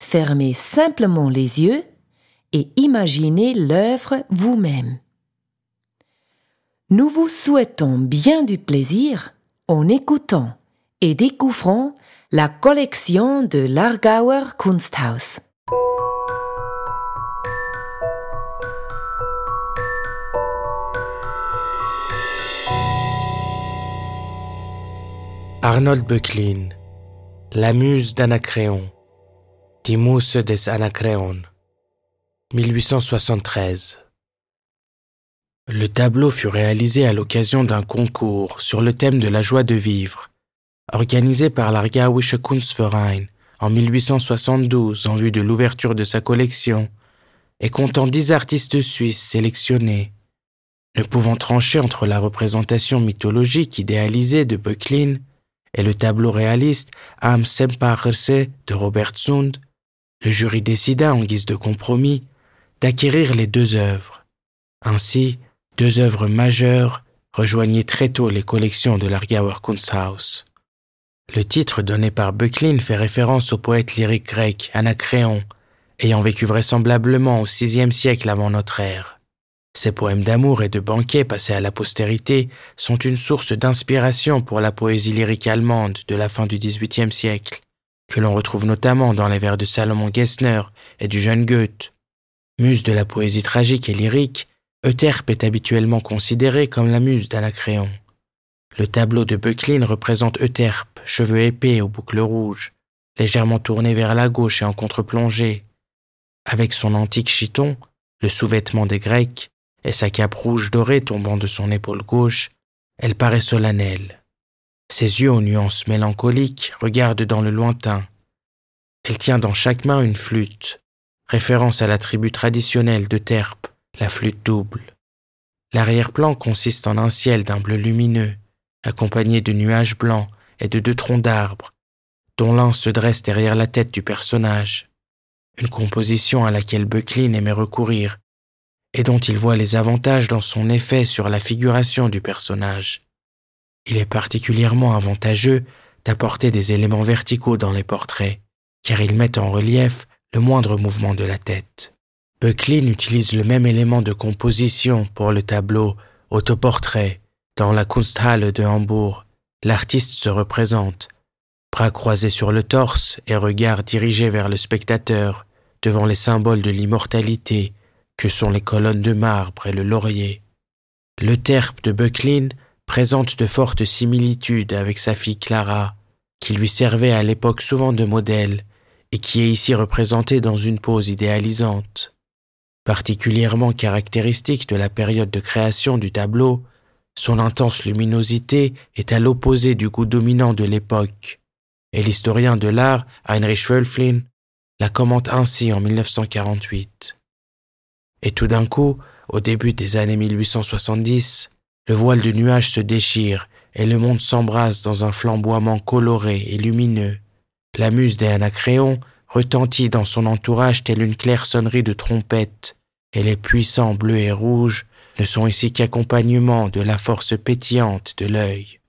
fermez simplement les yeux et imaginez l'œuvre vous-même. Nous vous souhaitons bien du plaisir en écoutant et découvrant la collection de l'Argauer Kunsthaus. Arnold Böcklin, La muse d'Anacréon, Timus des Anacréon, 1873. Le tableau fut réalisé à l'occasion d'un concours sur le thème de la joie de vivre, organisé par l'Argauische Kunstverein en 1872 en vue de l'ouverture de sa collection et comptant dix artistes suisses sélectionnés. Ne pouvant trancher entre la représentation mythologique idéalisée de Böcklin et le tableau réaliste Am Semparse de Robert Sund, le jury décida en guise de compromis d'acquérir les deux œuvres. Ainsi, deux œuvres majeures rejoignaient très tôt les collections de l'Argauer Kunsthaus. Le titre donné par Böcklin fait référence au poète lyrique grec Anacréon, ayant vécu vraisemblablement au VIe siècle avant notre ère. Ces poèmes d'amour et de banquet passés à la postérité sont une source d'inspiration pour la poésie lyrique allemande de la fin du XVIIIe siècle, que l'on retrouve notamment dans les vers de Salomon Gessner et du jeune Goethe. Muse de la poésie tragique et lyrique, Euterpe est habituellement considérée comme la muse d'Anacréon. Le tableau de Böcklin représente Euterpe, cheveux épais aux boucles rouges, légèrement tourné vers la gauche et en contre-plongée. Avec son antique chiton, le sous-vêtement des Grecs, et sa cape rouge dorée tombant de son épaule gauche, elle paraît solennelle. Ses yeux aux nuances mélancoliques regardent dans le lointain. Elle tient dans chaque main une flûte, référence à la tribu traditionnelle de Terpe, la flûte double. L'arrière-plan consiste en un ciel d'un bleu lumineux, accompagné de nuages blancs et de deux troncs d'arbres, dont l'un se dresse derrière la tête du personnage, une composition à laquelle Böcklin aimait recourir et dont il voit les avantages dans son effet sur la figuration du personnage. Il est particulièrement avantageux d'apporter des éléments verticaux dans les portraits, car ils mettent en relief le moindre mouvement de la tête. Böcklin utilise le même élément de composition pour le tableau autoportrait. Dans la Kunsthalle de Hambourg, l'artiste se représente, bras croisés sur le torse et regard dirigé vers le spectateur, devant les symboles de l'immortalité que sont les colonnes de marbre et le laurier. Le terpe de Böcklin présente de fortes similitudes avec sa fille Clara, qui lui servait à l'époque souvent de modèle et qui est ici représentée dans une pose idéalisante. Particulièrement caractéristique de la période de création du tableau, son intense luminosité est à l'opposé du goût dominant de l'époque, et l'historien de l'art Heinrich Wölflin la commente ainsi en 1948. Et tout d'un coup, au début des années 1870, le voile de nuages se déchire et le monde s'embrase dans un flamboiement coloré et lumineux. La muse des Anacréon retentit dans son entourage telle une claire sonnerie de trompette, et les puissants bleus et rouges ne sont ici qu'accompagnement de la force pétillante de l'œil.